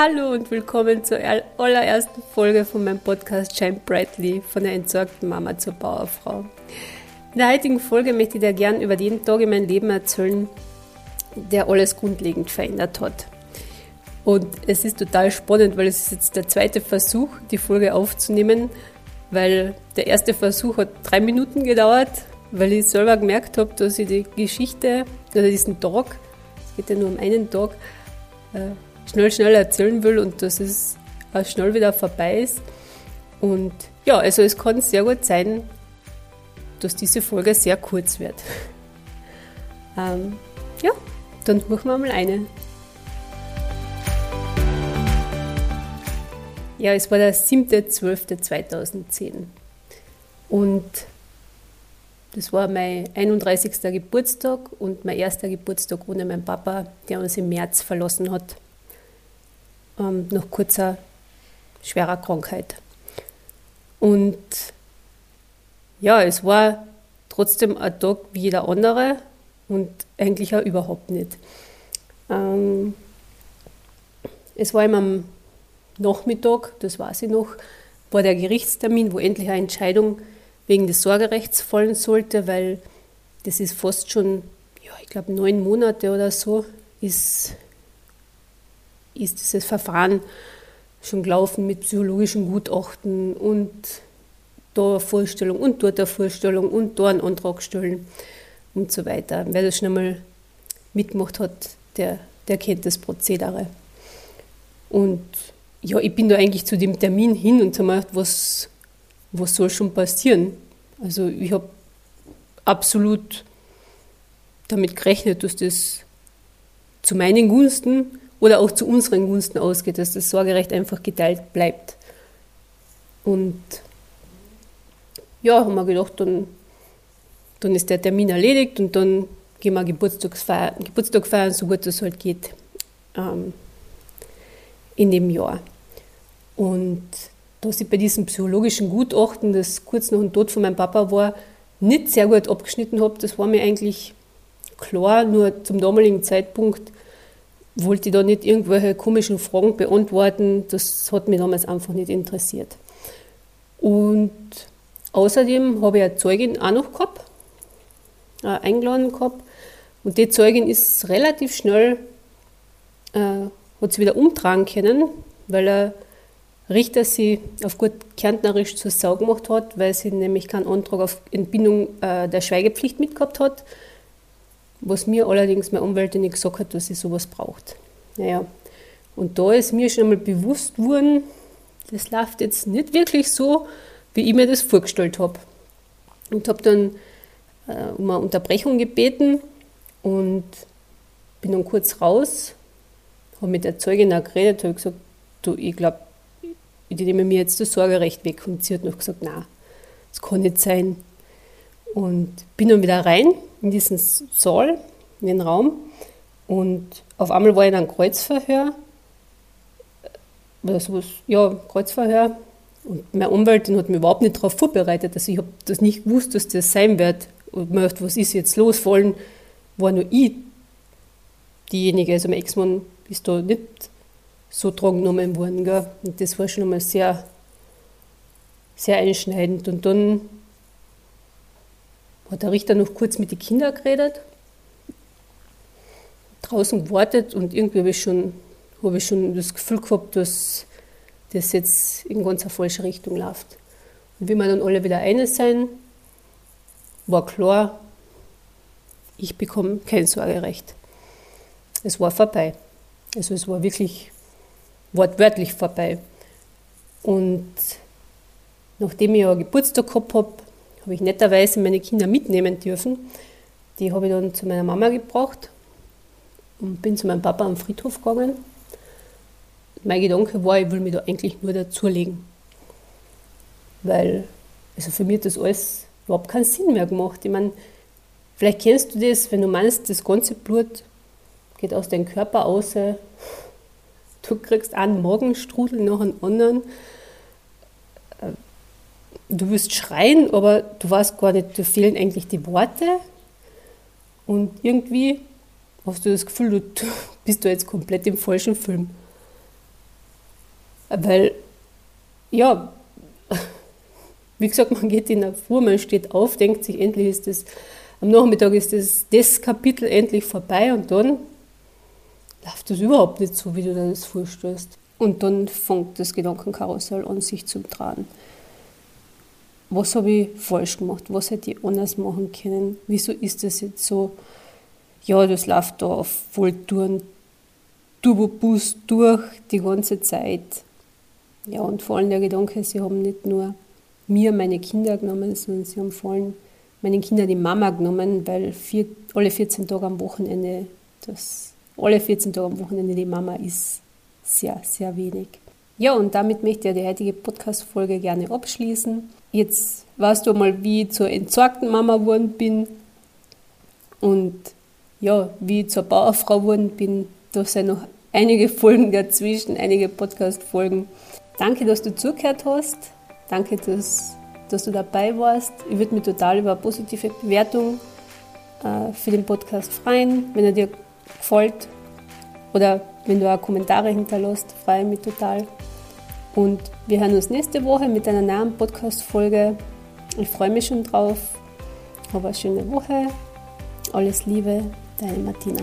Hallo und willkommen zur allerersten Folge von meinem Podcast Shine Brightly von der entsorgten Mama zur Bauerfrau. In der heutigen Folge möchte ich dir gern über den Tag in meinem Leben erzählen, der alles grundlegend verändert hat. Und es ist total spannend, weil es ist jetzt der zweite Versuch, die Folge aufzunehmen, weil der erste Versuch hat drei Minuten gedauert, weil ich selber gemerkt habe, dass ich die Geschichte oder diesen Tag, es geht ja nur um einen Tag, äh, schnell, schnell erzählen will und dass es auch schnell wieder vorbei ist. Und ja, also es kann sehr gut sein, dass diese Folge sehr kurz wird. ähm, ja, dann machen wir mal eine. Ja, es war der 7.12.2010 und das war mein 31. Geburtstag und mein erster Geburtstag ohne meinen Papa, der uns im März verlassen hat ähm, nach kurzer, schwerer Krankheit. Und ja, es war trotzdem ein Tag wie jeder andere und eigentlich auch überhaupt nicht. Ähm, es war immer am Nachmittag, das weiß ich noch, war der Gerichtstermin, wo endlich eine Entscheidung wegen des Sorgerechts fallen sollte, weil das ist fast schon, ja, ich glaube, neun Monate oder so, ist ist dieses Verfahren schon gelaufen mit psychologischen Gutachten und da eine Vorstellung und dort eine Vorstellung und da einen Antrag stellen und so weiter. Wer das schon einmal mitgemacht hat, der, der kennt das Prozedere. Und ja, ich bin da eigentlich zu dem Termin hin und habe mir gedacht, was, was soll schon passieren? Also ich habe absolut damit gerechnet, dass das zu meinen Gunsten oder auch zu unseren Gunsten ausgeht, dass das Sorgerecht einfach geteilt bleibt. Und ja, haben wir gedacht, dann, dann ist der Termin erledigt und dann gehen wir Geburtstag feiern, Geburtstag feiern so gut es halt geht, ähm, in dem Jahr. Und dass ich bei diesem psychologischen Gutachten, das kurz nach dem Tod von meinem Papa war, nicht sehr gut abgeschnitten habe, das war mir eigentlich klar, nur zum damaligen Zeitpunkt wollte ich da nicht irgendwelche komischen Fragen beantworten. Das hat mich damals einfach nicht interessiert. Und außerdem habe ich eine Zeugin auch noch gehabt, äh, eingeladen gehabt. Und die Zeugin ist relativ schnell, äh, hat sie wieder umtragen können, weil der Richter sie auf gut Kärntnerisch zur Sau gemacht hat, weil sie nämlich keinen Antrag auf Entbindung äh, der Schweigepflicht mitgehabt hat was mir allerdings meine Anwältin nicht gesagt hat, dass sie sowas braucht. Naja, und da ist mir schon einmal bewusst worden, das läuft jetzt nicht wirklich so, wie ich mir das vorgestellt habe. Und habe dann äh, um eine Unterbrechung gebeten und bin dann kurz raus, habe mit der Zeugin auch geredet, habe gesagt, du, ich glaube, ich nehme mir jetzt das Sorgerecht weg. Und sie hat noch gesagt, na, das kann nicht sein. Und bin dann wieder rein in diesen Saal, in den Raum. Und auf einmal war ich einem Kreuzverhör. Oder sowas, ja, Kreuzverhör. Und meine Anwältin hat mich überhaupt nicht darauf vorbereitet. Also ich habe das nicht gewusst, dass das sein wird. Und mir gedacht, was ist jetzt los? Vor allem war nur ich diejenige. Also mein Ex-Mann ist da nicht so dran genommen worden. Gell? Und das war schon einmal sehr, sehr einschneidend. Und dann hat der Richter noch kurz mit den Kindern geredet, draußen gewartet und irgendwie habe ich schon, ich schon das Gefühl gehabt, dass das jetzt in ganz eine falsche Richtung läuft. Und wie wir dann alle wieder eine sein, war klar, ich bekomme kein Sorgerecht. Es war vorbei. Also es war wirklich wortwörtlich vorbei. Und nachdem ich ja Geburtstag gehabt habe, habe ich netterweise meine Kinder mitnehmen dürfen. Die habe ich dann zu meiner Mama gebracht und bin zu meinem Papa am Friedhof gegangen. Mein Gedanke war, ich will mich da eigentlich nur dazulegen. Weil, also für mich hat das alles überhaupt keinen Sinn mehr gemacht. Ich meine, vielleicht kennst du das, wenn du meinst, das ganze Blut geht aus deinem Körper aus, du kriegst einen Morgenstrudel nach dem anderen du wirst schreien, aber du weißt gar nicht, da fehlen eigentlich die Worte. Und irgendwie hast du das Gefühl, du bist da jetzt komplett im falschen Film. Weil, ja, wie gesagt, man geht in der Früh, man steht auf, denkt sich, endlich ist das, am Nachmittag ist das, das Kapitel endlich vorbei und dann läuft das überhaupt nicht so, wie du dir das vorstellst. Und dann fängt das Gedankenkarussell an, sich zu drehen. Was habe ich falsch gemacht? Was hätte ich anders machen können? Wieso ist das jetzt so? Ja, das läuft da auf Volltouren, Turboboost durch die ganze Zeit. Ja, und vor allem der Gedanke, sie haben nicht nur mir meine Kinder genommen, sondern sie haben vor allem meinen Kindern die Mama genommen, weil vier, alle 14 Tage am Wochenende, das, alle 14 Tage am Wochenende die Mama ist sehr, sehr wenig. Ja, und damit möchte ich die heutige Podcast-Folge gerne abschließen. Jetzt weißt du mal, wie ich zur entsorgten Mama geworden bin und ja, wie ich zur Bauerfrau geworden bin. Da sind noch einige Folgen dazwischen, einige Podcast-Folgen. Danke, dass du zugehört hast. Danke, dass, dass du dabei warst. Ich würde mich total über eine positive Bewertung äh, für den Podcast freuen, wenn er dir gefällt. Oder wenn du auch Kommentare hinterlässt, freue ich mich total. Und wir hören uns nächste Woche mit einer neuen Podcast-Folge. Ich freue mich schon drauf. Habe eine schöne Woche. Alles Liebe, deine Martina.